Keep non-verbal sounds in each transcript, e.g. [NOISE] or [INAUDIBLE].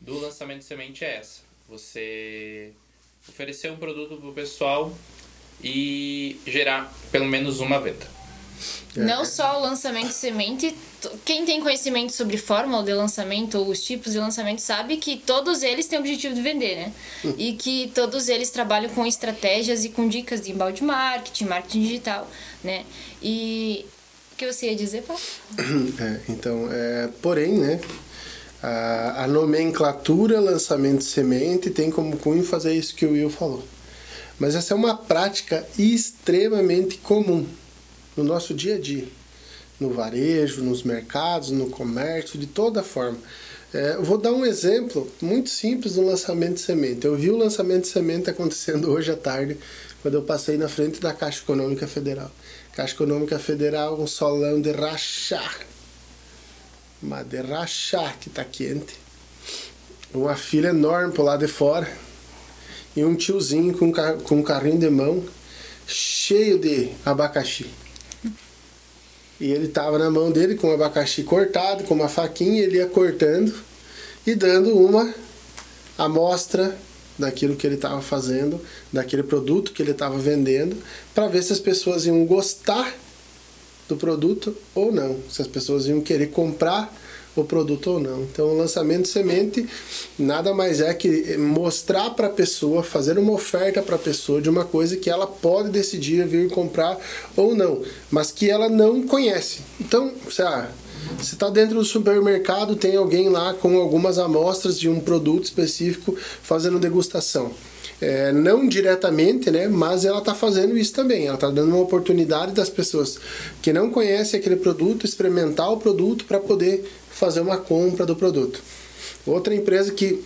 do lançamento de semente é essa. Você oferecer um produto para o pessoal e gerar pelo menos uma venda. É. Não só o lançamento de semente, quem tem conhecimento sobre fórmula de lançamento ou os tipos de lançamento sabe que todos eles têm o objetivo de vender, né? Hum. E que todos eles trabalham com estratégias e com dicas de embalde marketing, marketing digital, né? E o que você ia dizer, Paulo? [COUGHS] É, então, é, porém, né? A, a nomenclatura lançamento de semente tem como cunho fazer isso que o Will falou. Mas essa é uma prática extremamente comum no nosso dia a dia, no varejo, nos mercados, no comércio, de toda forma. É, vou dar um exemplo muito simples do lançamento de semente. Eu vi o lançamento de semente acontecendo [LAUGHS] hoje à tarde, quando eu passei na frente da Caixa Econômica Federal. Caixa Econômica Federal, um solão de rachar de rachar que tá quente. Uma fila enorme pro lado de fora. E um tiozinho com, com um carrinho de mão cheio de abacaxi. E ele tava na mão dele com o abacaxi cortado, com uma faquinha, ele ia cortando e dando uma amostra daquilo que ele estava fazendo, daquele produto que ele estava vendendo, para ver se as pessoas iam gostar do produto ou não, se as pessoas iam querer comprar o produto ou não. Então, o lançamento semente nada mais é que mostrar para a pessoa, fazer uma oferta para a pessoa de uma coisa que ela pode decidir vir comprar ou não, mas que ela não conhece. Então, você está dentro do supermercado, tem alguém lá com algumas amostras de um produto específico fazendo degustação é, não diretamente, né, mas ela está fazendo isso também. Ela está dando uma oportunidade das pessoas que não conhecem aquele produto experimentar o produto para poder fazer uma compra do produto. Outra empresa que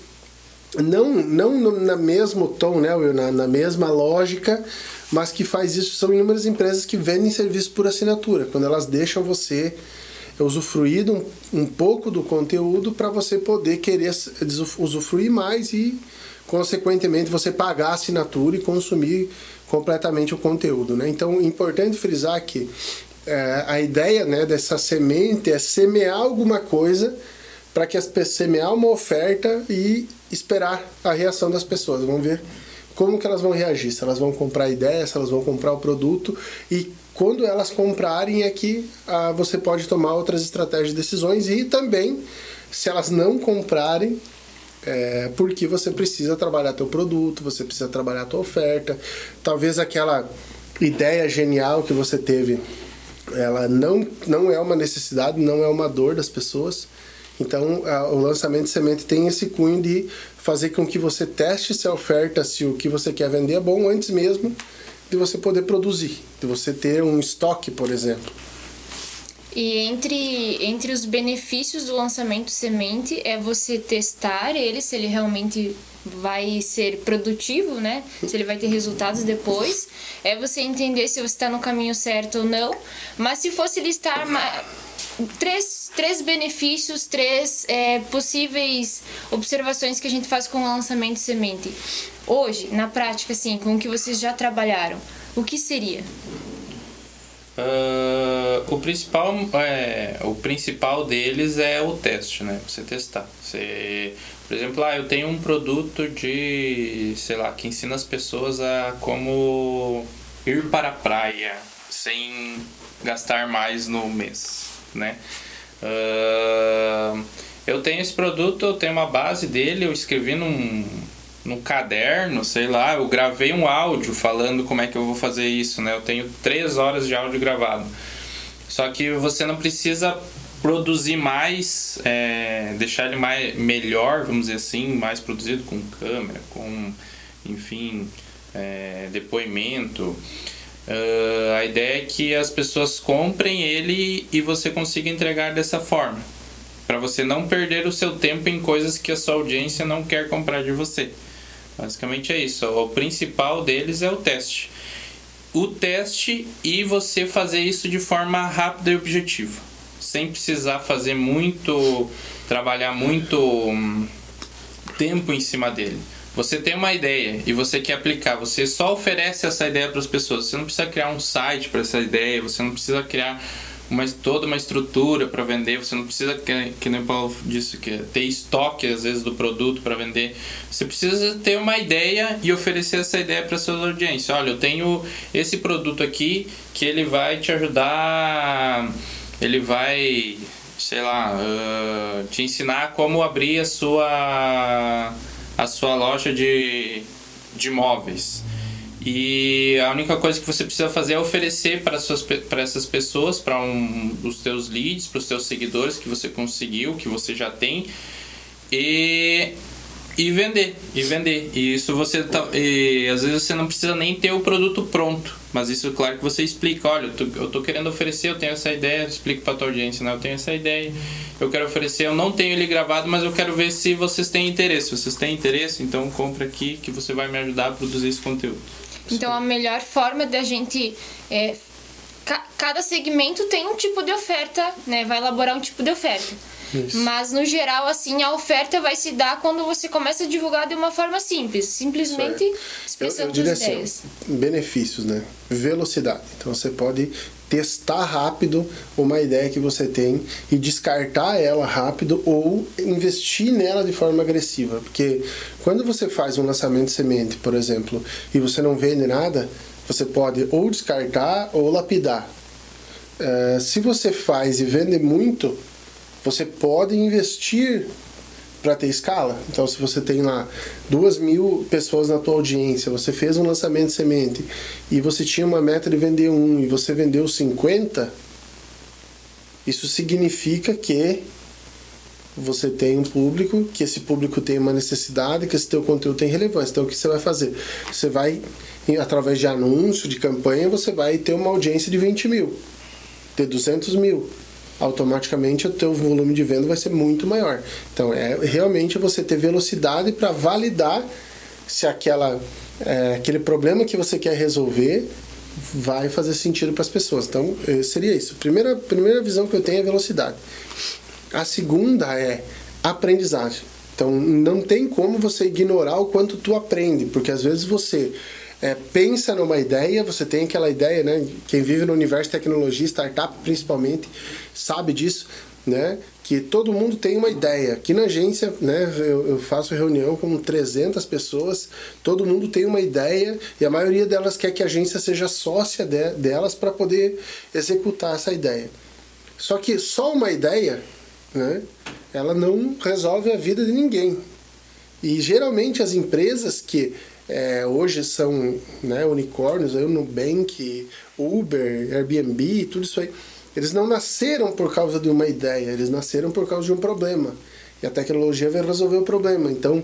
não, não na mesmo tom, né, na, na mesma lógica, mas que faz isso são inúmeras empresas que vendem serviço por assinatura, quando elas deixam você usufruir um, um pouco do conteúdo para você poder querer usufruir mais e consequentemente você pagar a assinatura e consumir completamente o conteúdo. Né? Então, importante frisar que é, a ideia né, dessa semente é semear alguma coisa para que as semear uma oferta e esperar a reação das pessoas. Vamos ver como que elas vão reagir, se elas vão comprar a ideia, se elas vão comprar o produto e quando elas comprarem é que ah, você pode tomar outras estratégias de decisões e também se elas não comprarem é, porque você precisa trabalhar teu produto, você precisa trabalhar tua oferta. Talvez aquela ideia genial que você teve, ela não, não é uma necessidade, não é uma dor das pessoas. Então, a, o lançamento de semente tem esse cunho de fazer com que você teste se a oferta, se o que você quer vender é bom antes mesmo de você poder produzir, de você ter um estoque, por exemplo. E entre, entre os benefícios do lançamento semente é você testar ele, se ele realmente vai ser produtivo, né? Se ele vai ter resultados depois. É você entender se você está no caminho certo ou não. Mas se fosse listar três, três benefícios, três é, possíveis observações que a gente faz com o lançamento semente. Hoje, na prática, assim, com o que vocês já trabalharam, o que seria? Uh, o principal é, o principal deles é o teste, né? Você testar. Você, por exemplo, ah, eu tenho um produto de, sei lá, que ensina as pessoas a como ir para a praia sem gastar mais no mês, né? Uh, eu tenho esse produto, eu tenho uma base dele, eu escrevi num no caderno, sei lá, eu gravei um áudio falando como é que eu vou fazer isso, né? Eu tenho três horas de áudio gravado. Só que você não precisa produzir mais, é, deixar ele mais melhor, vamos dizer assim, mais produzido com câmera, com, enfim, é, depoimento. Uh, a ideia é que as pessoas comprem ele e você consiga entregar dessa forma, para você não perder o seu tempo em coisas que a sua audiência não quer comprar de você. Basicamente é isso. O principal deles é o teste. O teste e você fazer isso de forma rápida e objetiva. Sem precisar fazer muito. trabalhar muito hum, tempo em cima dele. Você tem uma ideia e você quer aplicar, você só oferece essa ideia para as pessoas. Você não precisa criar um site para essa ideia, você não precisa criar uma, toda uma estrutura para vender, você não precisa, que, que nem o Paulo disse, que ter estoque às vezes do produto para vender. Você precisa ter uma ideia e oferecer essa ideia para sua audiência. Olha, eu tenho esse produto aqui que ele vai te ajudar, ele vai, sei lá, uh, te ensinar como abrir a sua a sua loja de, de móveis. E a única coisa que você precisa fazer é oferecer para, suas, para essas pessoas, para um, os teus leads, para os teus seguidores que você conseguiu, que você já tem, e, e vender. E vender. E isso você tá, e, às vezes você não precisa nem ter o produto pronto. Mas isso, claro que você explica, olha, eu tô, eu tô querendo oferecer, eu tenho essa ideia, explico para tua audiência, né? Eu tenho essa ideia, eu quero oferecer, eu não tenho ele gravado, mas eu quero ver se vocês têm interesse. Se vocês têm interesse, então compra aqui que você vai me ajudar a produzir esse conteúdo. Então a melhor forma da gente é, ca cada segmento tem um tipo de oferta, né? Vai elaborar um tipo de oferta. Isso. Mas no geral, assim, a oferta vai se dar quando você começa a divulgar de uma forma simples, simplesmente expressando eu, eu as assim, ideias. Assim, benefícios, né? Velocidade. Então você pode testar rápido uma ideia que você tem e descartar ela rápido ou investir nela de forma agressiva. Porque quando você faz um lançamento de semente, por exemplo, e você não vende nada, você pode ou descartar ou lapidar. Uh, se você faz e vende muito, você pode investir para ter escala. Então, se você tem lá duas mil pessoas na tua audiência, você fez um lançamento de semente e você tinha uma meta de vender um e você vendeu 50, isso significa que você tem um público, que esse público tem uma necessidade, que esse teu conteúdo tem relevância. Então, o que você vai fazer? Você vai, através de anúncio, de campanha, você vai ter uma audiência de 20 mil, ter 200 mil automaticamente o teu volume de venda vai ser muito maior. Então é realmente você ter velocidade para validar se aquela é, aquele problema que você quer resolver vai fazer sentido para as pessoas. Então é, seria isso. Primeira primeira visão que eu tenho é velocidade. A segunda é aprendizagem. Então não tem como você ignorar o quanto tu aprende, porque às vezes você é, pensa numa ideia, você tem aquela ideia, né? Quem vive no universo tecnologia, startup principalmente, sabe disso, né? Que todo mundo tem uma ideia. Aqui na agência, né? Eu, eu faço reunião com 300 pessoas, todo mundo tem uma ideia e a maioria delas quer que a agência seja sócia de, delas para poder executar essa ideia. Só que só uma ideia, né? Ela não resolve a vida de ninguém. E geralmente as empresas que é, hoje são né, unicórnios, aí, Nubank, Uber, Airbnb, tudo isso aí. Eles não nasceram por causa de uma ideia, eles nasceram por causa de um problema. E a tecnologia vai resolver o problema. Então,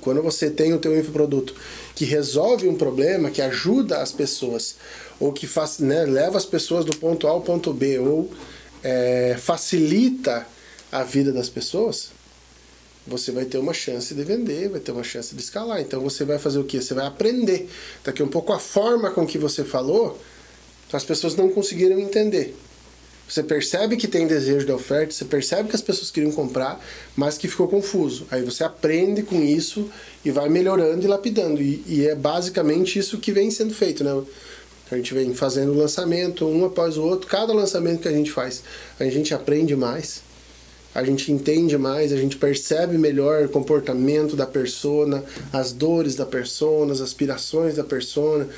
quando você tem o teu infoproduto que resolve um problema, que ajuda as pessoas, ou que faz, né, leva as pessoas do ponto A ao ponto B, ou é, facilita a vida das pessoas, você vai ter uma chance de vender, vai ter uma chance de escalar. Então você vai fazer o que? Você vai aprender. Daqui um pouco a forma com que você falou, as pessoas não conseguiram entender. Você percebe que tem desejo de oferta, você percebe que as pessoas queriam comprar, mas que ficou confuso. Aí você aprende com isso e vai melhorando e lapidando. E, e é basicamente isso que vem sendo feito, né? A gente vem fazendo lançamento um após o outro. Cada lançamento que a gente faz, a gente aprende mais a gente entende mais, a gente percebe melhor o comportamento da persona, as dores da persona, as aspirações da persona,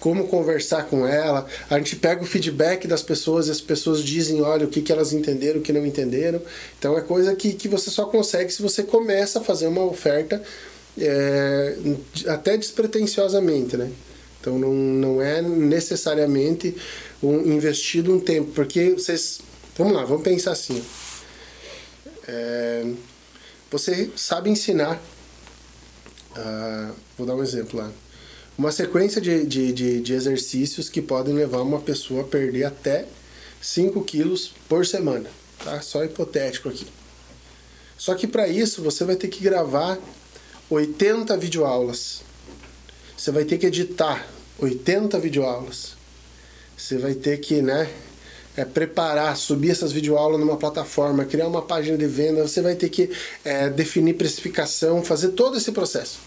como conversar com ela. A gente pega o feedback das pessoas e as pessoas dizem, olha, o que, que elas entenderam, o que não entenderam. Então é coisa que, que você só consegue se você começa a fazer uma oferta é, até despretensiosamente, né? Então não, não é necessariamente um, investido um tempo, porque vocês... Vamos lá, vamos pensar assim. É, você sabe ensinar. Uh, vou dar um exemplo lá. Uma sequência de, de, de, de, exercícios que podem levar uma pessoa a perder até 5 quilos por semana. Tá? Só hipotético aqui. Só que para isso você vai ter que gravar 80 videoaulas. Você vai ter que editar 80 videoaulas. Você vai ter que, né, é, preparar, subir essas videoaulas numa plataforma, criar uma página de venda, você vai ter que é, definir precificação, fazer todo esse processo.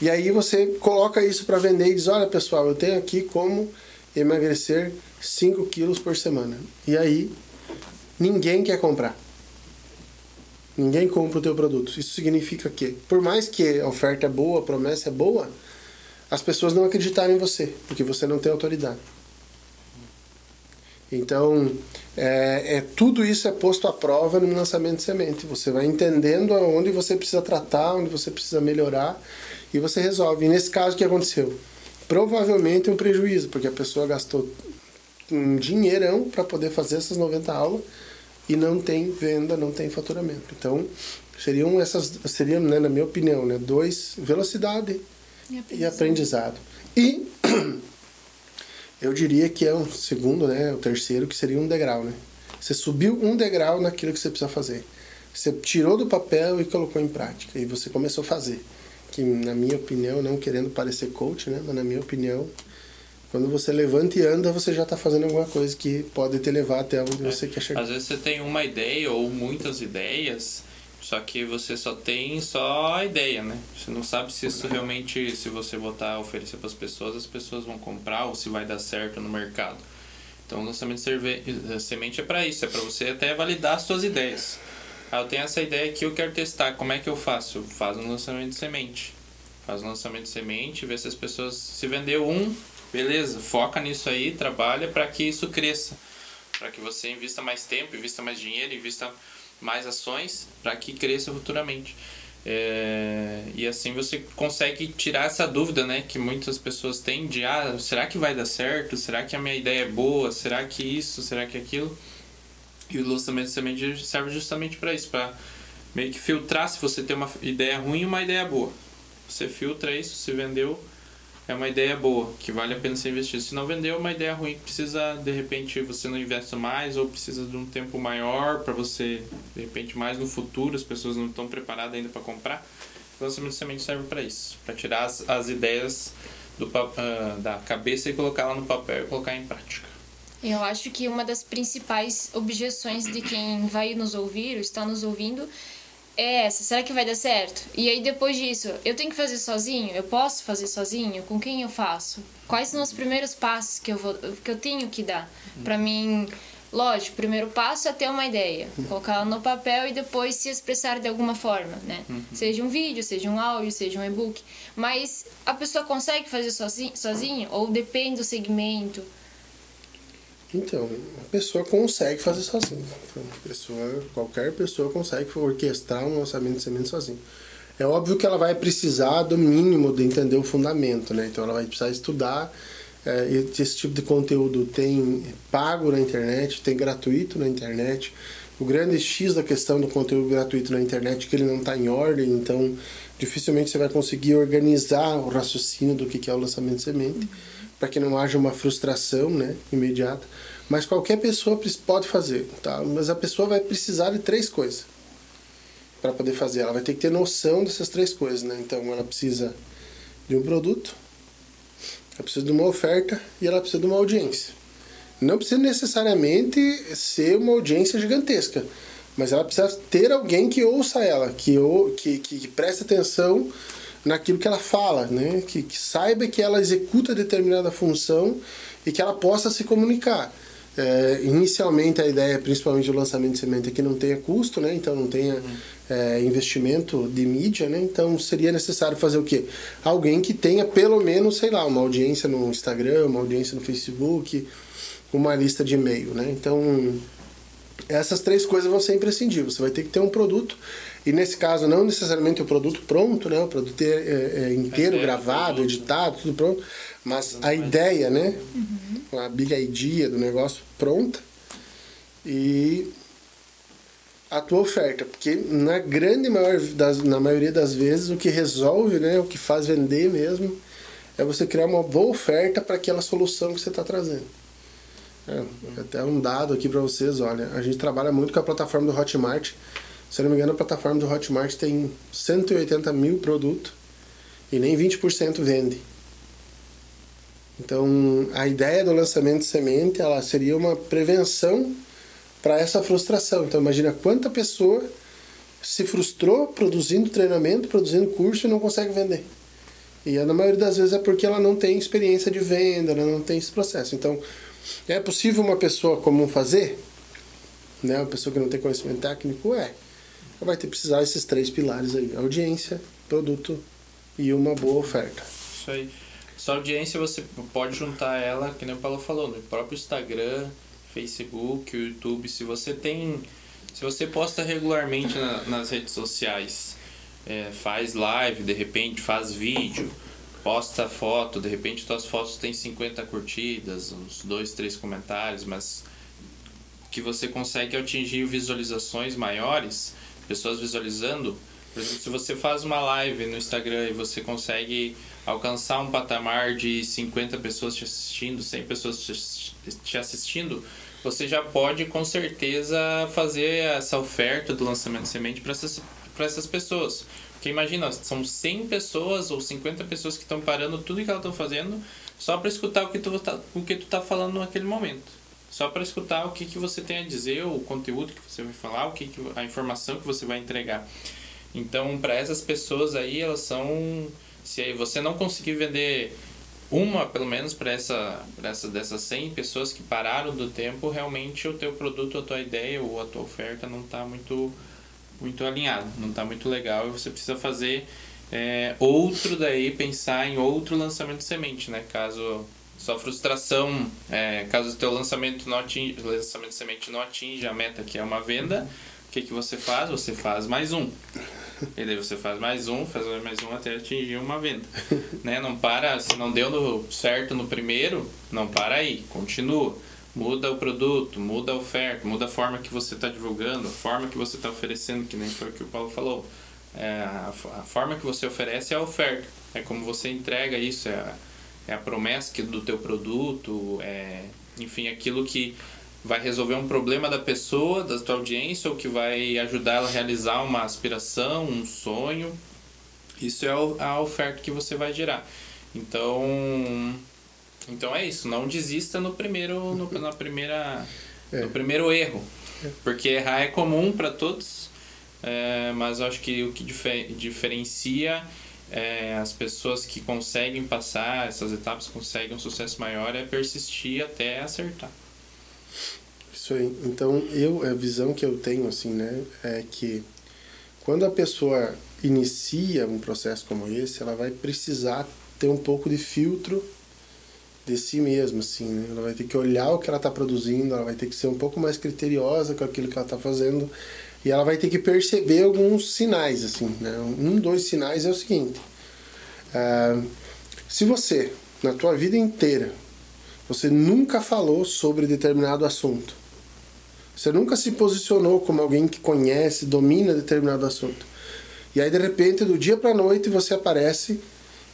E aí você coloca isso para vender e diz: olha pessoal, eu tenho aqui como emagrecer 5 quilos por semana. E aí, ninguém quer comprar. Ninguém compra o teu produto. Isso significa que, por mais que a oferta é boa, a promessa é boa, as pessoas não acreditaram em você, porque você não tem autoridade. Então, é, é, tudo isso é posto à prova no lançamento de semente. Você vai entendendo onde você precisa tratar, onde você precisa melhorar, e você resolve. E nesse caso, o que aconteceu? Provavelmente um prejuízo, porque a pessoa gastou um dinheirão para poder fazer essas 90 aulas e não tem venda, não tem faturamento. Então, seriam essas, seriam, né, na minha opinião, né, dois, velocidade e aprendizado. E, aprendizado. [CLEARS THROAT] e eu diria que é um segundo, né, o terceiro, que seria um degrau, né? Você subiu um degrau naquilo que você precisa fazer. Você tirou do papel e colocou em prática. E você começou a fazer. Que, na minha opinião, não querendo parecer coach, né? Mas, na minha opinião, quando você levanta e anda, você já está fazendo alguma coisa que pode te levar até onde é. você quer chegar. Às vezes você tem uma ideia ou muitas ideias, só que você só tem só a ideia, né? Você não sabe se isso realmente, se você botar oferecer para as pessoas, as pessoas vão comprar ou se vai dar certo no mercado. Então, o lançamento de eh, semente é para isso, é para você até validar as suas ideias. Ah, eu tenho essa ideia aqui, eu quero testar, como é que eu faço? Faz um lançamento de semente. Faz um lançamento de semente, vê se as pessoas se vendeu um, Beleza, foca nisso aí, trabalha para que isso cresça. Para que você invista mais tempo, invista mais dinheiro, invista mais ações para que cresça futuramente. É, e assim você consegue tirar essa dúvida né, que muitas pessoas têm de ah, será que vai dar certo? Será que a minha ideia é boa? Será que isso? Será que aquilo? E o lançamento semente serve justamente para isso, para meio que filtrar se você tem uma ideia ruim e uma ideia boa. Você filtra isso, se vendeu, é uma ideia boa, que vale a pena ser investido. Se não vendeu, é uma ideia ruim, precisa, de repente, você não investe mais ou precisa de um tempo maior para você, de repente, mais no futuro, as pessoas não estão preparadas ainda para comprar. O lançamento de semente serve para isso, para tirar as, as ideias do, uh, da cabeça e colocar lá no papel e colocar em prática. Eu acho que uma das principais objeções de quem vai nos ouvir ou está nos ouvindo é essa, será que vai dar certo? E aí depois disso, eu tenho que fazer sozinho? Eu posso fazer sozinho? Com quem eu faço? Quais são os primeiros passos que eu vou que eu tenho que dar para mim? Lógico, o primeiro passo é ter uma ideia, colocá-la no papel e depois se expressar de alguma forma, né? Uhum. Seja um vídeo, seja um áudio, seja um e-book. Mas a pessoa consegue fazer sozinho, sozinho ou depende do segmento? Então, a pessoa consegue fazer sozinha. pessoa, qualquer pessoa consegue orquestrar um lançamento de semente sozinho. É óbvio que ela vai precisar do mínimo de entender o fundamento, né? Então ela vai precisar estudar. É, esse tipo de conteúdo tem pago na internet, tem gratuito na internet. O grande X da questão do conteúdo gratuito na internet é que ele não está em ordem, então dificilmente você vai conseguir organizar o raciocínio do que é o lançamento de semente para que não haja uma frustração né, imediata. Mas qualquer pessoa pode fazer, tá? Mas a pessoa vai precisar de três coisas para poder fazer. Ela vai ter que ter noção dessas três coisas, né? Então ela precisa de um produto, ela precisa de uma oferta e ela precisa de uma audiência. Não precisa necessariamente ser uma audiência gigantesca, mas ela precisa ter alguém que ouça ela, que, que, que preste atenção naquilo que ela fala, né? que, que saiba que ela executa determinada função e que ela possa se comunicar. É, inicialmente a ideia, principalmente do lançamento de semente, é que não tenha custo, né? então não tenha uhum. é, investimento de mídia, né? então seria necessário fazer o quê? Alguém que tenha pelo menos, sei lá, uma audiência no Instagram, uma audiência no Facebook, uma lista de e-mail. Né? Então essas três coisas vão ser imprescindíveis. Você vai ter que ter um produto e nesse caso, não necessariamente o produto pronto, né? o produto é, é, é inteiro, é, gravado, editado, tudo pronto, mas a ideia, né? Uhum. a big idea do negócio pronta e a tua oferta, porque na grande maior das, na maioria das vezes o que resolve, né, o que faz vender mesmo, é você criar uma boa oferta para aquela solução que você está trazendo. É, até um dado aqui para vocês, olha, a gente trabalha muito com a plataforma do Hotmart. Se não me engano, a plataforma do Hotmart tem 180 mil produtos e nem 20% vende. Então, a ideia do lançamento de semente ela seria uma prevenção para essa frustração. Então, imagina quanta pessoa se frustrou produzindo treinamento, produzindo curso e não consegue vender. E na maioria das vezes é porque ela não tem experiência de venda, ela não tem esse processo. Então, É possível uma pessoa comum fazer? Né? Uma pessoa que não tem conhecimento técnico? É. Vai ter que precisar desses três pilares aí: audiência, produto e uma boa oferta. Isso aí. Sua audiência você pode juntar ela, que nem o Paulo falou, no próprio Instagram, Facebook, YouTube. Se você tem. Se você posta regularmente na, nas redes sociais, é, faz live, de repente faz vídeo, posta foto, de repente suas fotos têm 50 curtidas, uns dois, três comentários, mas que você consegue atingir visualizações maiores, pessoas visualizando. Por exemplo, se você faz uma live no Instagram e você consegue alcançar um patamar de 50 pessoas te assistindo, 100 pessoas te assistindo, você já pode com certeza fazer essa oferta do lançamento de semente para essas, essas pessoas. Porque imagina, são 100 pessoas ou 50 pessoas que estão parando tudo que elas estão fazendo só para escutar o que tu tá, o que tu tá falando naquele momento. Só para escutar o que, que você tem a dizer, o conteúdo que você vai falar, o que, que a informação que você vai entregar. Então, para essas pessoas aí, elas são se você não conseguir vender uma, pelo menos, para essa, essa, dessas 100 pessoas que pararam do tempo, realmente o teu produto, a tua ideia ou a tua oferta não está muito, muito alinhado, não está muito legal e você precisa fazer é, outro daí, pensar em outro lançamento de semente, né? Caso sua frustração, é, caso o teu lançamento, não atinja, lançamento de semente não atinja a meta que é uma venda, o que, que você faz? Você faz mais um. E daí você faz mais um, faz mais um até atingir uma venda. [LAUGHS] né? Não para, se não deu no, certo no primeiro, não para aí, continua. Muda o produto, muda a oferta, muda a forma que você está divulgando, a forma que você está oferecendo, que nem foi o que o Paulo falou. É, a, a, forma que você oferece é a oferta. É como você entrega isso, é a, é a promessa do teu produto, é, enfim, aquilo que vai resolver um problema da pessoa, da tua audiência, ou que vai ajudar ela a realizar uma aspiração, um sonho. Isso é a oferta que você vai gerar. Então, então é isso. Não desista no primeiro, no, [LAUGHS] na primeira, é. no primeiro erro, porque errar é comum para todos. É, mas eu acho que o que difer, diferencia é, as pessoas que conseguem passar essas etapas, conseguem um sucesso maior, é persistir até acertar. Isso aí. Então, eu, a visão que eu tenho, assim, né, é que quando a pessoa inicia um processo como esse, ela vai precisar ter um pouco de filtro de si mesma, assim, né? Ela vai ter que olhar o que ela está produzindo, ela vai ter que ser um pouco mais criteriosa com aquilo que ela está fazendo e ela vai ter que perceber alguns sinais, assim, né? Um, dois sinais é o seguinte: uh, se você, na tua vida inteira, você nunca falou sobre determinado assunto, você nunca se posicionou como alguém que conhece, domina determinado assunto. E aí, de repente, do dia para noite, você aparece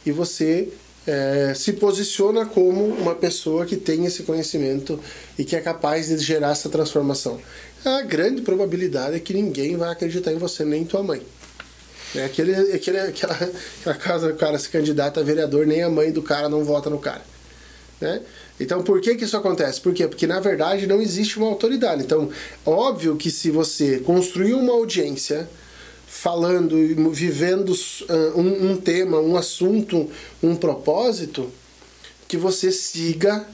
e você é, se posiciona como uma pessoa que tem esse conhecimento e que é capaz de gerar essa transformação. A grande probabilidade é que ninguém vai acreditar em você, nem tua mãe. É aquele, aquele, aquela, aquela casa o cara se candidata a vereador, nem a mãe do cara não vota no cara. Né? Então, por que, que isso acontece? Por quê? Porque, na verdade, não existe uma autoridade. Então, óbvio que se você construir uma audiência falando, vivendo uh, um, um tema, um assunto, um propósito, que você siga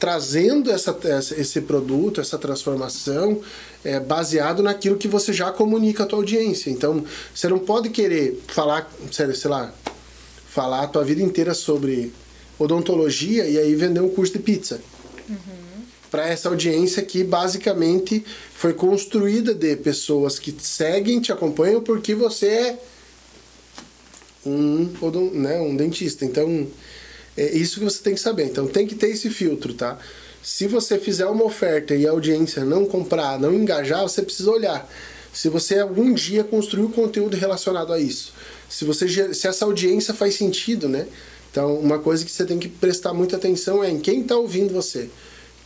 trazendo essa, esse produto, essa transformação, é, baseado naquilo que você já comunica à tua audiência. Então, você não pode querer falar, sei lá, falar a tua vida inteira sobre odontologia e aí vender um curso de pizza. Uhum. Para essa audiência que basicamente foi construída de pessoas que seguem, te acompanham porque você é um, né, um dentista. Então, é isso que você tem que saber. Então, tem que ter esse filtro, tá? Se você fizer uma oferta e a audiência não comprar, não engajar, você precisa olhar. Se você algum dia construiu conteúdo relacionado a isso. Se, você, se essa audiência faz sentido, né? Então, uma coisa que você tem que prestar muita atenção é em quem está ouvindo você.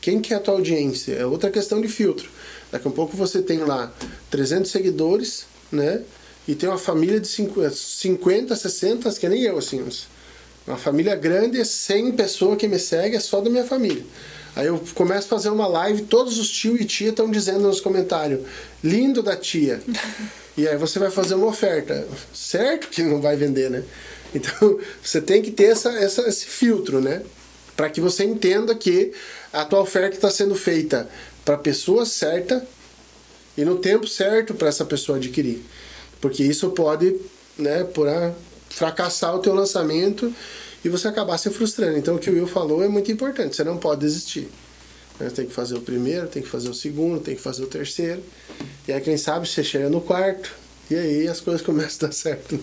Quem que é a tua audiência? É outra questão de filtro. Daqui a pouco você tem lá 300 seguidores, né? E tem uma família de 50, 60, que nem eu, assim. Uma família grande, 100 pessoas que me seguem, é só da minha família. Aí eu começo a fazer uma live, todos os tio e tia estão dizendo nos comentários, lindo da tia. [LAUGHS] e aí você vai fazer uma oferta. Certo que não vai vender, né? Então, [LAUGHS] você tem que ter essa, essa, esse filtro, né? para que você entenda que a tua oferta está sendo feita para a pessoa certa e no tempo certo para essa pessoa adquirir. Porque isso pode, né, por a, fracassar o teu lançamento e você acabar se frustrando. Então o que o Will falou é muito importante, você não pode desistir. Né? Tem que fazer o primeiro, tem que fazer o segundo, tem que fazer o terceiro. E aí quem sabe você chega no quarto e aí as coisas começam a dar certo.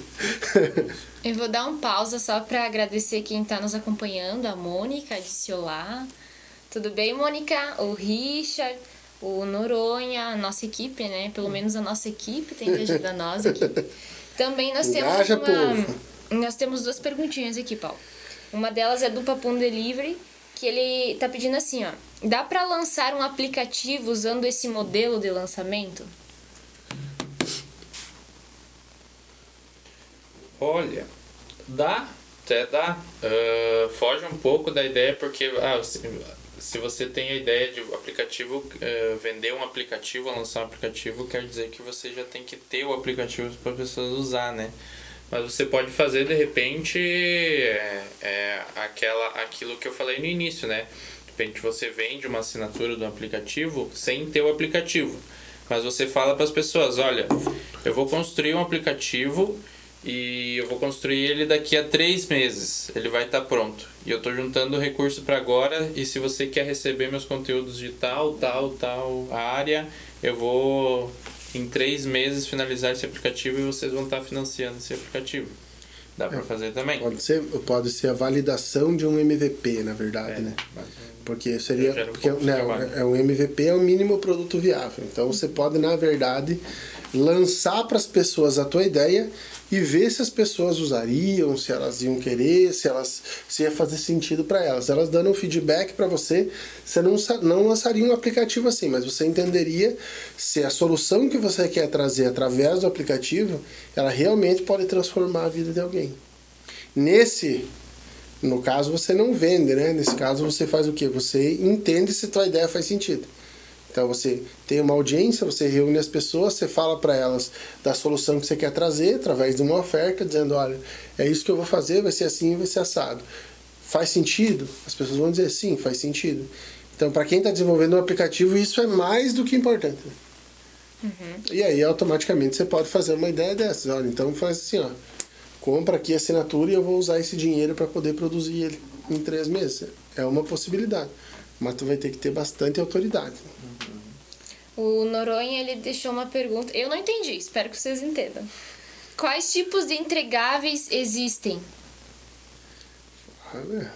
[LAUGHS] Eu vou dar um pausa só para agradecer quem está nos acompanhando, a Mônica de Ciolá. Tudo bem, Mônica? O Richard, o Noronha, a nossa equipe, né? Pelo menos a nossa equipe tem que ajudar nós aqui. [LAUGHS] Também nós temos uma... povo. Nós temos duas perguntinhas aqui, Paulo. Uma delas é do Papum Delivery, que ele tá pedindo assim, ó. Dá para lançar um aplicativo usando esse modelo de lançamento? Olha, dá, até dá. Ah, foge um pouco da ideia porque ah, se, se você tem a ideia de aplicativo, ah, vender um aplicativo, lançar um aplicativo, quer dizer que você já tem que ter o aplicativo para as pessoas usar, né? Mas você pode fazer de repente é, é, aquela, aquilo que eu falei no início, né? De repente você vende uma assinatura do aplicativo sem ter o aplicativo. Mas você fala para as pessoas, olha, eu vou construir um aplicativo e eu vou construir ele daqui a três meses. Ele vai estar pronto. E eu estou juntando recurso para agora. E se você quer receber meus conteúdos de tal, tal, tal área, eu vou em três meses finalizar esse aplicativo e vocês vão estar financiando esse aplicativo. Dá para fazer também. Pode ser, pode ser a validação de um MVP, na verdade, É, né? mas- Porque seria. Um Porque, não, trabalho. é um MVP é o mínimo produto viável. Então você pode, na verdade, lançar para as pessoas a tua ideia e ver se as pessoas usariam, se elas iam querer, se elas se ia fazer sentido para elas. Elas dando um feedback para você, você não, não lançaria um aplicativo assim, mas você entenderia se a solução que você quer trazer através do aplicativo, ela realmente pode transformar a vida de alguém. Nesse no caso, você não vende, né? Nesse caso, você faz o quê? Você entende se tua ideia faz sentido. Então, você tem uma audiência, você reúne as pessoas, você fala para elas da solução que você quer trazer através de uma oferta, dizendo: olha, é isso que eu vou fazer, vai ser assim, vai ser assado. Faz sentido? As pessoas vão dizer sim, faz sentido. Então, para quem está desenvolvendo um aplicativo, isso é mais do que importante. E aí, automaticamente, você pode fazer uma ideia dessas. Olha, então faz assim, ó. Compra aqui a assinatura e eu vou usar esse dinheiro para poder produzir ele em três meses. É uma possibilidade. Mas tu vai ter que ter bastante autoridade. O Noronha, ele deixou uma pergunta. Eu não entendi, espero que vocês entendam. Quais tipos de entregáveis existem? Olha,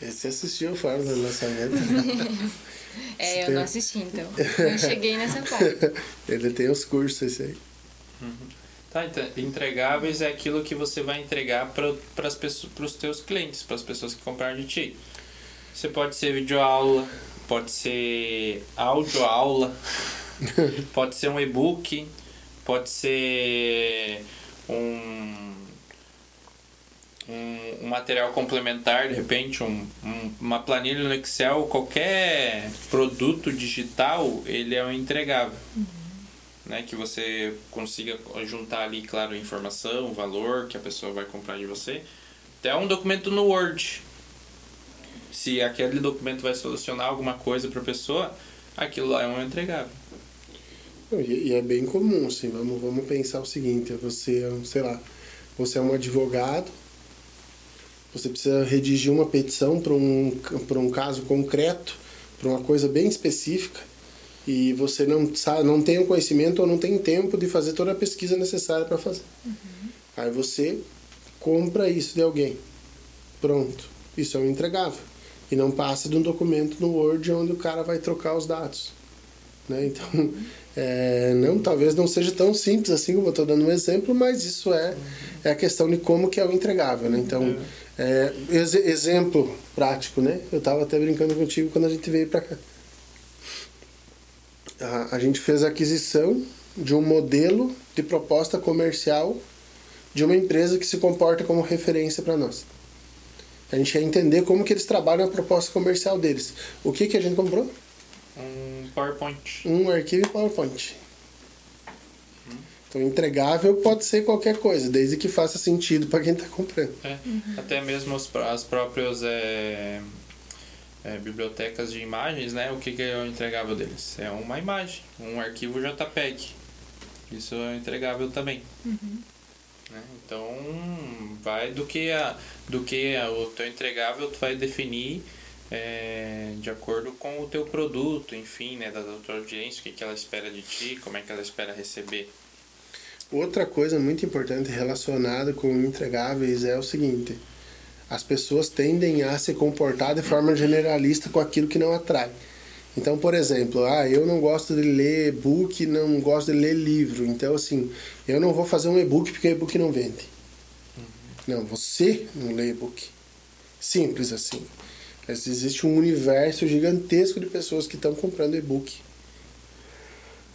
esse assistiu fora do lançamento. [LAUGHS] É, eu tem- não assisti, então. Eu cheguei nessa [LAUGHS] parte. Ele tem os cursos, esse aí. Tá, então, entregáveis é aquilo que você vai entregar para os teus clientes, para as pessoas que compraram de ti. Você pode ser videoaula, pode ser audioaula, [LAUGHS] pode ser um e-book, pode ser um, um, um material complementar, de repente, um, um- uma planilha no Excel, qualquer produto digital, ele é um entregável né, que você consiga juntar ali, claro, informação, valor que a pessoa vai comprar de você, até um documento no Word. Se aquele documento vai solucionar alguma coisa para a pessoa, aquilo lá é um entregável. E, e é bem comum, assim, vamos, vamos pensar o seguinte, você, é um, sei lá, você é um advogado, você precisa redigir uma petição para um, para um caso concreto, para uma coisa bem específica, e você não sabe, não tem o conhecimento ou não tem tempo de fazer toda a pesquisa necessária para fazer. Aí você compra isso de alguém. Pronto. Isso é um entregável. E não passa de um documento no Word onde o cara vai trocar os dados. Né? Então, é, não, talvez não seja tão simples assim como eu estou dando um exemplo, mas isso é, é a questão de como que é o entregável. Né? Então, é, ex- exemplo prático, né? Eu estava até brincando contigo quando a gente veio para cá. A, a gente fez a aquisição de um modelo de proposta comercial de uma empresa que se comporta como referência para nós. A gente quer entender como que eles trabalham a proposta comercial deles. O que, que a gente comprou? Um PowerPoint. um arquivo PowerPoint. Então, entregável pode ser qualquer coisa, desde que faça sentido para quem está comprando. É, Até mesmo pró- as próprios é, é, bibliotecas de imagens, né? O que, que é o entregável deles? É uma imagem, um arquivo JPEG. Isso é entregável também. Uhum. Né? Então, vai do que, a, do que o teu entregável tu vai definir é, de acordo com o teu produto, enfim, né, da tua audiência, o que, que ela espera de ti, como é que ela espera receber. Outra coisa muito importante relacionada com entregáveis é o seguinte: as pessoas tendem a se comportar de forma generalista com aquilo que não atrai. Então, por exemplo, ah, eu não gosto de ler e-book, não gosto de ler livro. Então, assim, eu não vou fazer um e-book porque e-book não vende. Não, você não lê e-book. Simples assim. Mas existe um universo gigantesco de pessoas que estão comprando e-book.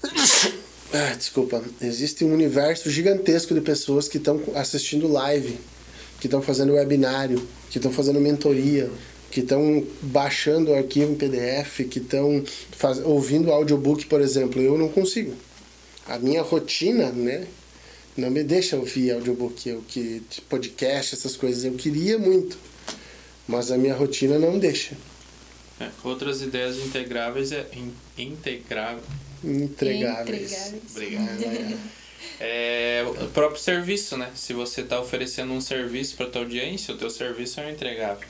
[COUGHS] Ah, desculpa. Existe um universo gigantesco de pessoas que estão assistindo live, que estão fazendo webinário, que estão fazendo mentoria, que estão baixando o arquivo em PDF, que estão ouvindo audiobook, por exemplo. Eu não consigo. A minha rotina, né, não me deixa ouvir audiobook, eu que podcast, essas coisas. Eu queria muito, mas a minha rotina não deixa. É, outras ideias integráveis é in, integrável. Entregáveis. Entregáveis. Obrigado. [LAUGHS] É, o próprio serviço, né? Se você está oferecendo um serviço para tua audiência, o teu serviço é um entregável.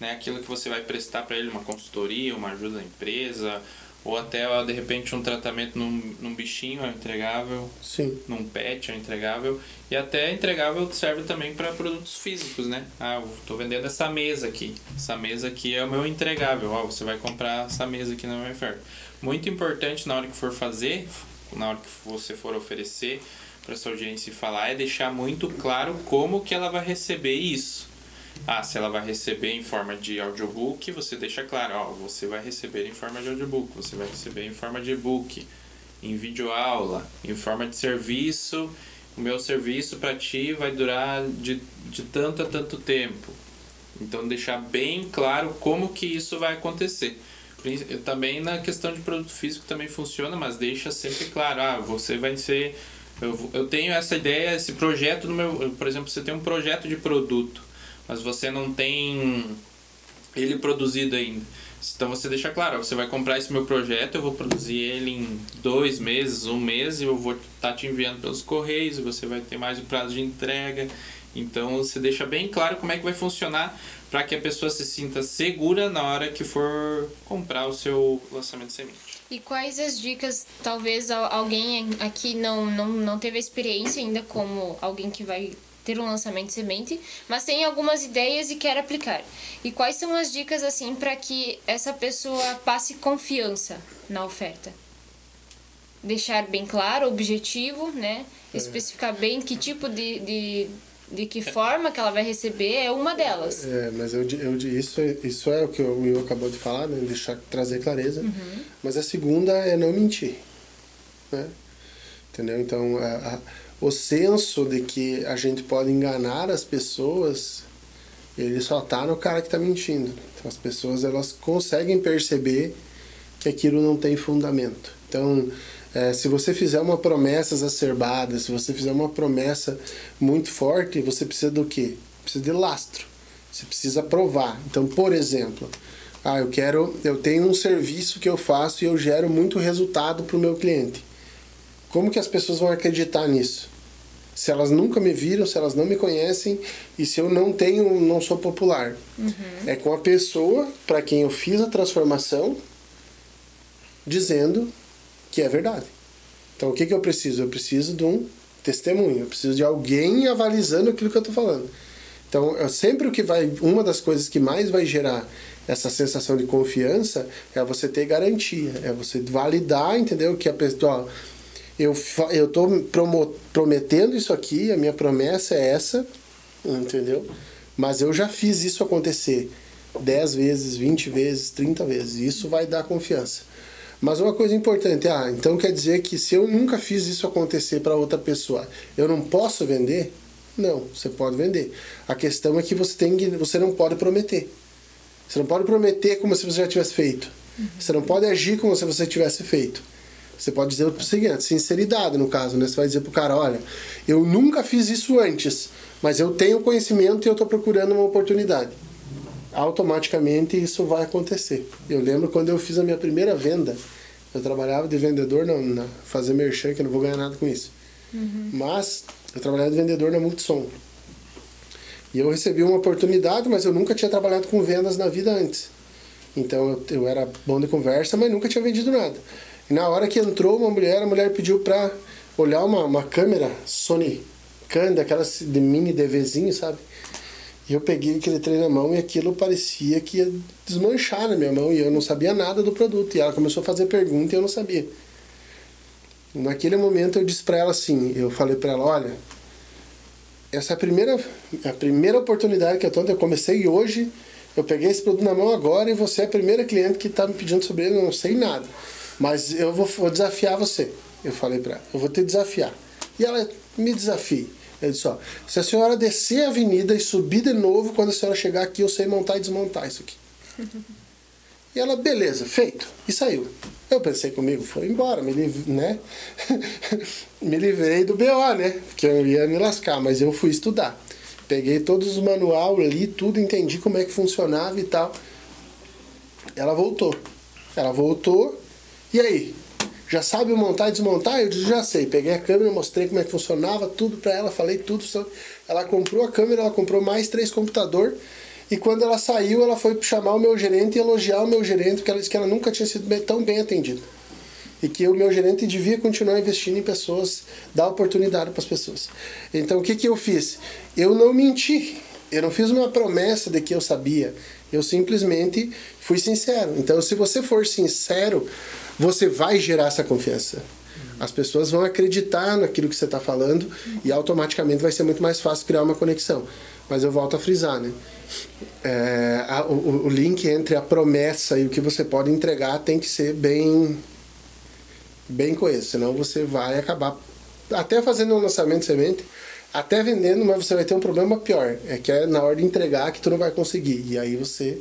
Né? Aquilo que você vai prestar para ele, uma consultoria, uma ajuda à empresa, ou até de repente um tratamento num, num bichinho é entregável, Sim. num pet é entregável, e até entregável serve também para produtos físicos, né? Ah, eu tô vendendo essa mesa aqui. Essa mesa aqui é o meu entregável. Ó, você vai comprar essa mesa aqui na minha oferta. Muito importante na hora que for fazer, na hora que você for oferecer para sua audiência falar, é deixar muito claro como que ela vai receber isso. Ah, se ela vai receber em forma de audiobook, você deixa claro, ó, você vai receber em forma de audiobook, você vai receber em forma de e-book, em videoaula, em forma de serviço. O meu serviço para ti vai durar de, de tanto a tanto tempo. Então deixar bem claro como que isso vai acontecer. Também na questão de produto físico também funciona, mas deixa sempre claro, ah, você vai ser eu, eu tenho essa ideia, esse projeto no meu, por exemplo, você tem um projeto de produto, mas você não tem ele produzido ainda. Então você deixa claro, você vai comprar esse meu projeto, eu vou produzir ele em dois meses, um mês, e eu vou estar tá te enviando pelos correios, você vai ter mais o prazo de entrega. Então você deixa bem claro como é que vai funcionar para que a pessoa se sinta segura na hora que for comprar o seu lançamento de semente. E quais as dicas, talvez alguém aqui não, não, não teve experiência ainda como alguém que vai ter um lançamento semente, mas tem algumas ideias e quer aplicar. E quais são as dicas assim para que essa pessoa passe confiança na oferta? Deixar bem claro, objetivo, né? É. Especificar bem que tipo de, de, de que forma que ela vai receber é uma delas. É, mas eu, eu, isso, é- isso é o que o Will acabou de falar, né? Deixar, trazer clareza. Mas a segunda é não mentir, né? Entendeu? Então, a, a, o senso de que a gente pode enganar as pessoas, ele só tá no cara que tá mentindo. Então, as pessoas, elas conseguem perceber que aquilo não tem fundamento. Então, é, se você fizer uma promessa exacerbada, se você fizer uma promessa muito forte, você precisa do quê? Precisa de lastro. Você precisa provar. Então, por exemplo, ah, eu quero, eu tenho um serviço que eu faço e eu gero muito resultado para o meu cliente. Como que as pessoas vão acreditar nisso? Se elas nunca me viram, se elas não me conhecem e se eu não tenho, não sou popular. É com a pessoa para quem eu fiz a transformação dizendo que é verdade. Então o que, que eu preciso? Eu preciso de um testemunho, eu preciso de alguém avalizando aquilo que eu estou falando. Então, eu, sempre o que vai, uma das coisas que mais vai gerar essa sensação de confiança é você ter garantia, é você validar, entendeu? Que a pessoa, ó, eu eu tô promo- prometendo isso aqui, a minha promessa é essa, entendeu? Mas eu já fiz isso acontecer 10 vezes, 20 vezes, 30 vezes. Isso vai dar confiança. Mas uma coisa importante, ah, então quer dizer que se eu nunca fiz isso acontecer para outra pessoa, eu não posso vender? Não, você pode vender. A questão é que você tem que, você não pode prometer. Você não pode prometer como se você já tivesse feito. Você não pode agir como se você tivesse feito. Você pode dizer o seguinte, sinceridade no caso, né? Você vai dizer pro cara, olha, eu nunca fiz isso antes, mas eu tenho conhecimento e eu estou procurando uma oportunidade. automaticamente isso vai acontecer. Eu lembro quando eu fiz a minha primeira venda, eu trabalhava de vendedor na, na fazer merchan, que eu não vou ganhar nada com isso. Uhum. Mas eu trabalhava de vendedor na Multissom. E eu recebi uma oportunidade, mas eu nunca tinha trabalhado com vendas na vida antes. Então eu, eu era bom de conversa, mas nunca tinha vendido nada. E na hora que entrou uma mulher, a mulher pediu pra olhar uma, uma câmera Sony Can, daquelas de mini DVzinho, sabe? E eu peguei aquele trem na mão e aquilo parecia que ia desmanchar na minha mão e eu não sabia nada do produto. E ela começou a fazer pergunta e eu não sabia. Naquele momento eu disse para ela assim, eu falei para ela, olha, essa é a primeira, a primeira oportunidade que eu tô, eu comecei hoje, eu peguei esse produto na mão agora e você é a primeira cliente que está me pedindo sobre ele, eu não sei nada. Mas eu vou, vou desafiar você. Eu falei para ela, eu vou te desafiar. E ela me desafia. Ele disse, ó, se a senhora descer a avenida e subir de novo, quando a senhora chegar aqui, eu sei montar e desmontar isso aqui. [LAUGHS] e ela, beleza, feito. E saiu. Eu pensei comigo, foi embora, me, liv né? [LAUGHS] me livrei do BO, né? Porque eu ia me lascar, mas eu fui estudar. Peguei todos os manual, li tudo, entendi como é que funcionava e tal. Ela voltou. Ela voltou. E aí? já sabe montar e desmontar? Eu disse, já sei. Peguei a câmera, mostrei como é que funcionava, tudo para ela, falei tudo. Ela comprou a câmera, ela comprou mais três computador e quando ela saiu, ela foi chamar o meu gerente e elogiar o meu gerente, porque ela disse que ela nunca tinha sido tão bem atendida. E que o meu gerente devia continuar investindo em pessoas, dar oportunidade para as pessoas. Então o que, que eu fiz? Eu não menti. Eu não fiz uma promessa de que eu sabia. Eu simplesmente fui sincero. Então, se você for sincero, você vai gerar essa confiança. As pessoas vão acreditar naquilo que você está falando e automaticamente vai ser muito mais fácil criar uma conexão. Mas eu volto a frisar, né? É, a, o, o, link entre a promessa e o que você pode entregar tem que ser bem bem coeso, senão você vai acabar até fazendo um lançamento semente, até vendendo, mas você vai ter um problema pior, é que é na hora de entregar que tu não vai conseguir e aí você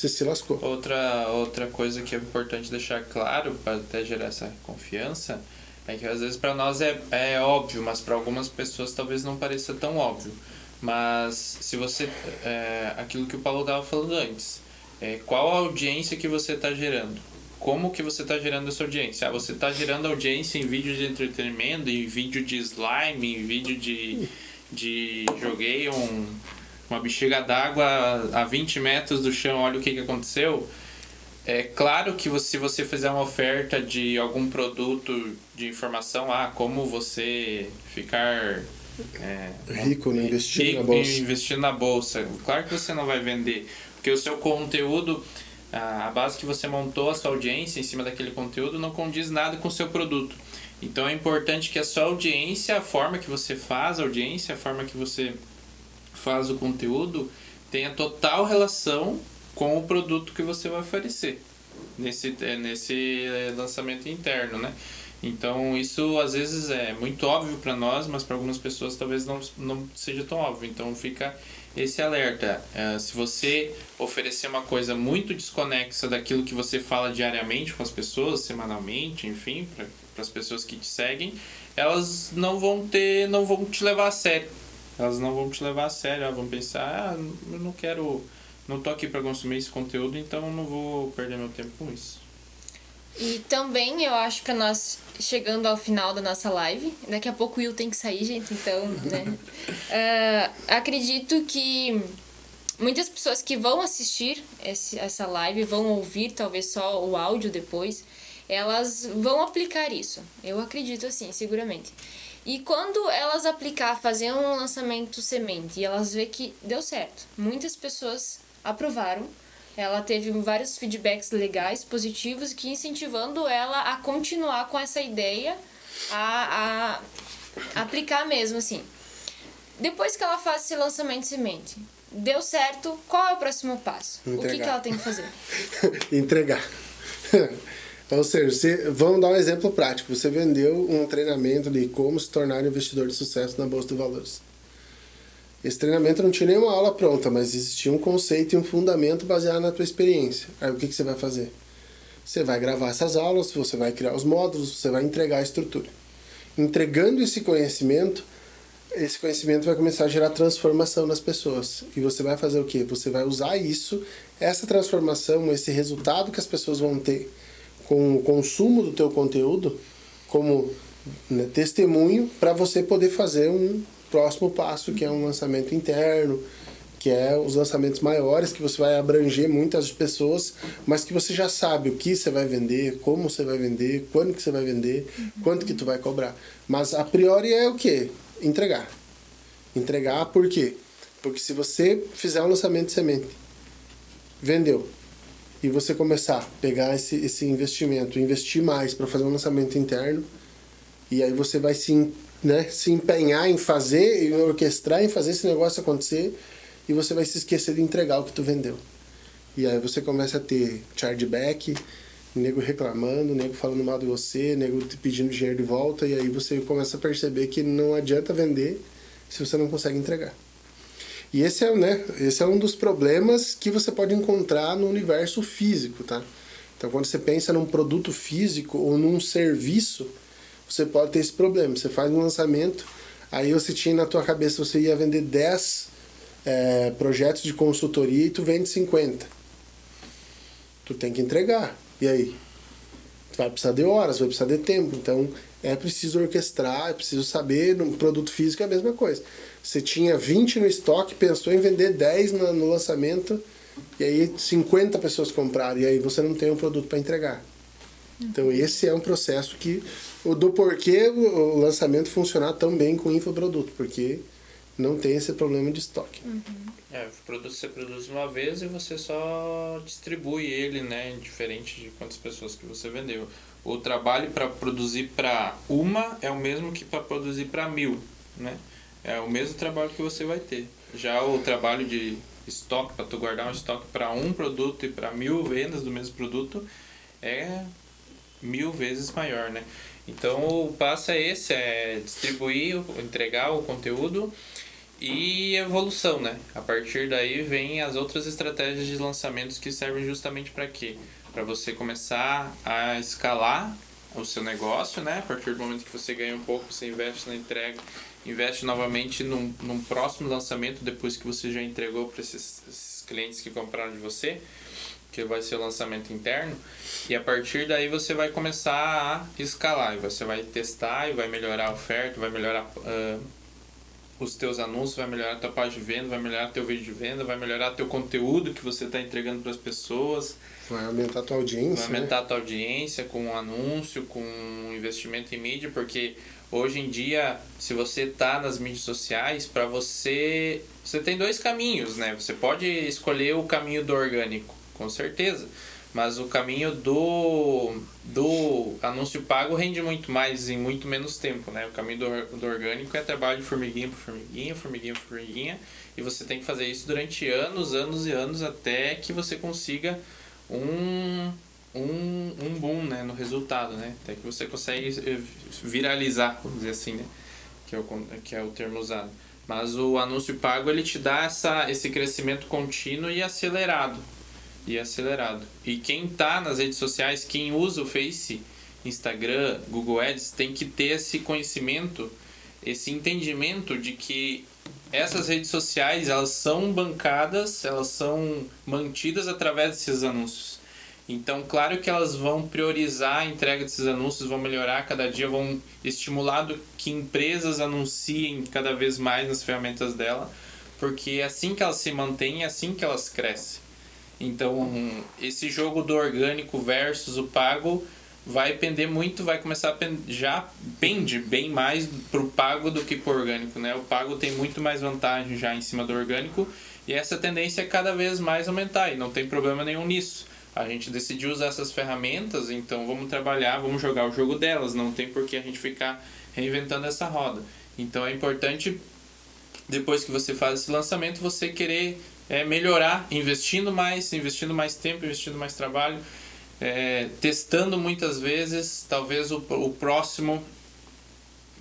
você se lascou. Outra, outra coisa que é importante deixar claro, para até gerar essa confiança, é que às vezes para nós é, é óbvio, mas para algumas pessoas talvez não pareça tão óbvio. Mas se você. É, aquilo que o Paulo estava falando antes. É, qual a audiência que você está gerando? Como que você está gerando essa audiência? Ah, você está gerando audiência em vídeo de entretenimento, em vídeo de slime, em vídeo de, de joguei um uma bexiga d'água a 20 metros do chão, olha o que, que aconteceu. É claro que você, se você fizer uma oferta de algum produto de informação, ah, como você ficar é, rico né? investindo rico, na bolsa. investindo na bolsa, claro que você não vai vender, porque o seu conteúdo, a base que você montou a sua audiência em cima daquele conteúdo não condiz nada com o seu produto. Então é importante que a sua audiência, a forma que você faz a audiência, a forma que você faz o conteúdo tenha total relação com o produto que você vai oferecer nesse, é, nesse é, lançamento interno, né? Então isso às vezes é muito óbvio para nós, mas para algumas pessoas talvez não, não seja tão óbvio. Então fica esse alerta. É, se você oferecer uma coisa muito desconexa daquilo que você fala diariamente com as pessoas, semanalmente, enfim, para as pessoas que te seguem, elas não vão ter, não vão te levar a sério elas não vão te levar a sério, elas vão pensar, ah, eu não quero, não tô aqui para consumir esse conteúdo, então não vou perder meu tempo com isso. E também eu acho que nós chegando ao final da nossa live, daqui a pouco o Will tem que sair, gente, então, né? uh, [LAUGHS] acredito que muitas pessoas que vão assistir esse, essa live, vão ouvir talvez só o áudio depois, elas vão aplicar isso. Eu acredito assim, seguramente. E quando elas aplicar, fazer um lançamento semente e elas ver que deu certo, muitas pessoas aprovaram. Ela teve vários feedbacks legais, positivos, que incentivando ela a continuar com essa ideia, a, a aplicar mesmo, assim. Depois que ela faz esse lançamento semente, deu certo, qual é o próximo passo? Entregar. O que, que ela tem que fazer? [LAUGHS] Entregar. Ou seja, você, vamos dar um exemplo prático. Você vendeu um treinamento de como se tornar investidor de sucesso na Bolsa de Valores. Esse treinamento não tinha nenhuma aula pronta, mas existia um conceito e um fundamento baseado na tua experiência. Aí o que, que você vai fazer? Você vai gravar essas aulas, você vai criar os módulos, você vai entregar a estrutura. Entregando esse conhecimento, esse conhecimento vai começar a gerar transformação nas pessoas. E você vai fazer o quê? Você vai usar isso, essa transformação, esse resultado que as pessoas vão ter com o consumo do teu conteúdo como né, testemunho para você poder fazer um próximo passo, que é um lançamento interno, que é os lançamentos maiores, que você vai abranger muitas pessoas, mas que você já sabe o que você vai vender, como você vai vender, quando que você vai vender, uhum. quanto que tu vai cobrar. Mas a priori é o quê? Entregar. Entregar por quê? Porque se você fizer um lançamento de semente, vendeu, e você começar a pegar esse, esse investimento, investir mais para fazer um lançamento interno, e aí você vai se, né, se empenhar em fazer, em orquestrar, em fazer esse negócio acontecer, e você vai se esquecer de entregar o que tu vendeu. E aí você começa a ter chargeback, nego reclamando, nego falando mal de você, nego te pedindo dinheiro de volta, e aí você começa a perceber que não adianta vender se você não consegue entregar. E esse é, né, esse é um dos problemas que você pode encontrar no universo físico, tá? Então, quando você pensa num produto físico ou num serviço, você pode ter esse problema. Você faz um lançamento, aí você tinha na tua cabeça você ia vender 10 é, projetos de consultoria e tu vende 50. Tu tem que entregar. E aí? Tu vai precisar de horas, vai precisar de tempo. Então, é preciso orquestrar, é preciso saber. No produto físico é a mesma coisa. Você tinha 20 no estoque, pensou em vender 10 no, no lançamento, e aí 50 pessoas compraram, e aí você não tem um produto para entregar. Então esse é um processo que o do porquê o lançamento funcionar tão bem com infoproduto, porque não tem esse problema de estoque. Uhum. É, o produto você produz uma vez e você só distribui ele, né, diferente de quantas pessoas que você vendeu. O trabalho para produzir para uma é o mesmo que para produzir para mil, né? É o mesmo trabalho que você vai ter. Já o trabalho de estoque, para tu guardar um estoque para um produto e para mil vendas do mesmo produto, é mil vezes maior, né? Então o passo é esse, é distribuir, entregar o conteúdo e evolução, né? A partir daí vem as outras estratégias de lançamentos que servem justamente para quê? Para você começar a escalar o seu negócio, né? A partir do momento que você ganha um pouco, você investe na entrega investe novamente num, num próximo lançamento depois que você já entregou para esses, esses, clientes que compraram de você, que vai ser o lançamento interno, e a partir daí você vai começar a escalar, e você vai testar e vai melhorar a oferta, vai melhorar uh, os teus anúncios, vai melhorar a tua página de venda, vai melhorar teu vídeo de venda, vai melhorar teu conteúdo que você está entregando para as pessoas. Vai aumentar a tua audiência. Vai aumentar né? a tua audiência com um anúncio, com um investimento em mídia, porque hoje em dia, se você tá nas mídias sociais, para você você tem dois caminhos, né? Você pode escolher o caminho do orgânico, com certeza, mas o caminho do do anúncio pago rende muito mais em muito menos tempo, né? O caminho do, do orgânico é trabalho formiguinha por formiguinha, formiguinha por formiguinha, e você tem que fazer isso durante anos, anos e anos até que você consiga um um, um boom né, no resultado, né? Até que você consegue viralizar, vamos dizer assim, né? Que é o, que é o termo usado. Mas o anúncio pago ele te dá essa, esse crescimento contínuo e acelerado. E acelerado. E quem tá nas redes sociais, quem usa o Face, Instagram, Google Ads, tem que ter esse conhecimento, esse entendimento de que essas redes sociais elas são bancadas, elas são mantidas através desses anúncios. Então, claro que elas vão priorizar a entrega desses anúncios, vão melhorar cada dia, vão estimular que empresas anunciem cada vez mais nas ferramentas dela, porque é assim que elas se mantêm, é assim que elas crescem. Então, esse jogo do orgânico versus o pago vai pender muito, vai começar a pender, já pende bem mais pro pago do que pro orgânico, né? O pago tem muito mais vantagem já em cima do orgânico e essa tendência é cada vez mais aumentar e não tem problema nenhum nisso a gente decidiu usar essas ferramentas, então vamos trabalhar, vamos jogar o jogo delas, não tem por que a gente ficar reinventando essa roda. Então é importante, depois que você faz esse lançamento, você querer é, melhorar, investindo mais, investindo mais tempo, investindo mais trabalho, é, testando muitas vezes, talvez o, o próximo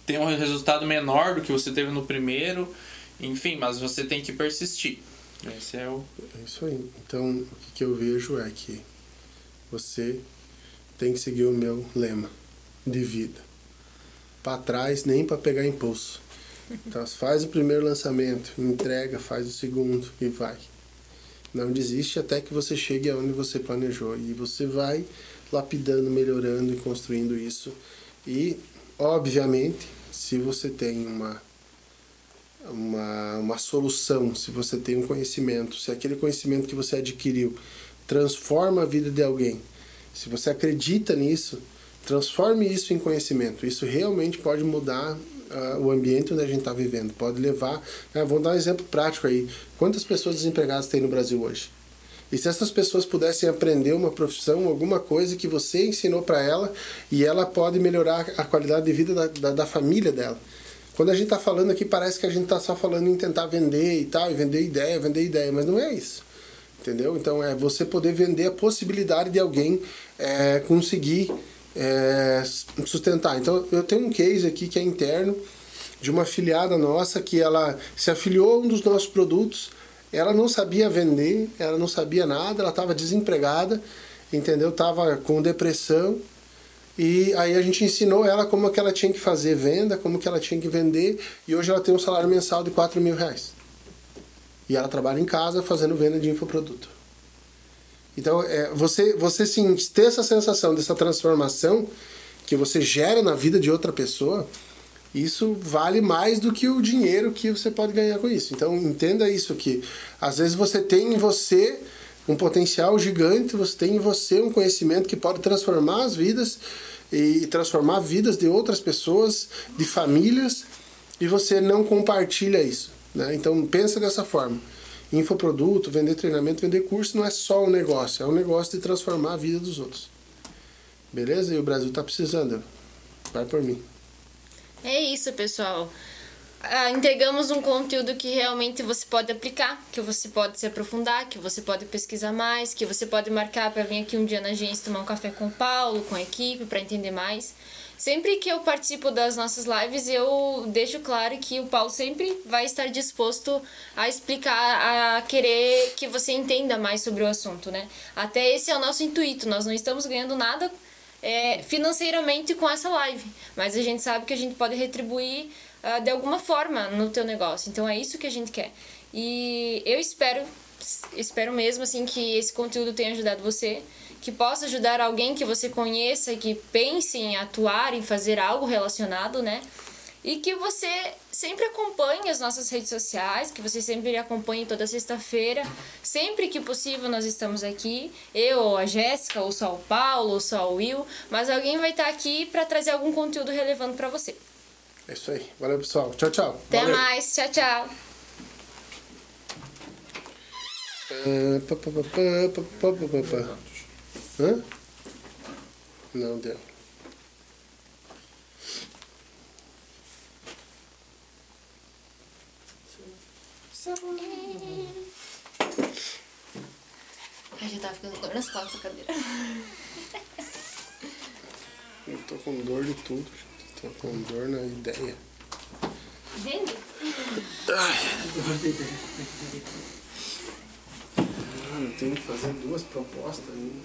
tenha um resultado menor do que você teve no primeiro, enfim, mas você tem que persistir. Esse é o. É isso aí. Então, o que eu vejo é que você tem que seguir o meu lema de vida. Para trás, nem para pegar impulso. Então [LAUGHS] faz o primeiro lançamento, entrega, faz o segundo e vai. Não desiste até que você chegue aonde você planejou e você vai lapidando, melhorando e construindo isso. E obviamente, se você tem uma uma, uma solução, se você tem um conhecimento, se aquele conhecimento que você adquiriu transforma a vida de alguém, se você acredita nisso, transforme isso em conhecimento. Isso realmente pode mudar uh, o ambiente onde a gente está vivendo. Pode levar. Uh, vou dar um exemplo prático aí. Quantas pessoas desempregadas tem no Brasil hoje? E se essas pessoas pudessem aprender uma profissão, alguma coisa que você ensinou para ela e ela pode melhorar a qualidade de vida da, da, da família dela. Quando a gente está falando aqui, parece que a gente está só falando em tentar vender e tal, e vender ideia, vender ideia, mas não é isso. Entendeu? Então é você poder vender a possibilidade de alguém é, conseguir é, sustentar. Então eu tenho um case aqui que é interno de uma afiliada nossa que ela se afiliou a um dos nossos produtos, ela não sabia vender, ela não sabia nada, ela estava desempregada, entendeu? Estava com depressão e aí a gente ensinou ela como que ela tinha que fazer venda, como que ela tinha que vender, e hoje ela tem um salário mensal de 4 mil reais. E ela trabalha em casa fazendo venda de infoproduto. Então, é, você, você sim, ter essa sensação dessa transformação que você gera na vida de outra pessoa, isso vale mais do que o dinheiro que você pode ganhar com isso. Então, entenda isso que às vezes você tem em você um potencial gigante, você tem em você um conhecimento que pode transformar as vidas e transformar vidas de outras pessoas, de famílias, e você não compartilha isso. Né? Então pensa dessa forma. Infoproduto, vender treinamento, vender curso não é só um negócio, é um negócio de transformar a vida dos outros. Beleza? E o Brasil está precisando. Vai por mim. É isso, pessoal ah, entregamos um conteúdo que realmente você pode aplicar, que você pode se aprofundar, que você pode pesquisar mais, que você pode marcar para vir aqui um dia na agência tomar um café com o Paulo, com a equipe, para entender mais. Sempre que eu participo das nossas lives, eu deixo claro que o Paulo sempre vai estar disposto a explicar, a querer que você entenda mais sobre o assunto, né? Até esse é o nosso intuito. Nós não estamos ganhando nada é, financeiramente com essa live, mas a gente sabe que a gente pode retribuir uh, de alguma forma no teu negócio. Então é isso que a gente quer. E eu espero, espero mesmo assim que esse conteúdo tenha ajudado você, que possa ajudar alguém que você conheça, que pense em atuar, em fazer algo relacionado, né? E que você sempre acompanhe as nossas redes sociais, que você sempre acompanhe toda sexta-feira. Sempre que possível nós estamos aqui. Eu, ou a Jéssica, ou só o Paulo, ou só o Will. Mas alguém vai estar aqui para trazer algum conteúdo relevante para você. É isso aí. Valeu, pessoal. Tchau, tchau. Até Valeu. mais. Tchau, tchau. Hã? Não deu. Ai, já tá ficando dor nas costas da cadeira. Eu tô com dor de tudo. Tô com dor na ideia. Vende? Ai. Eu tenho que fazer duas propostas. Hein?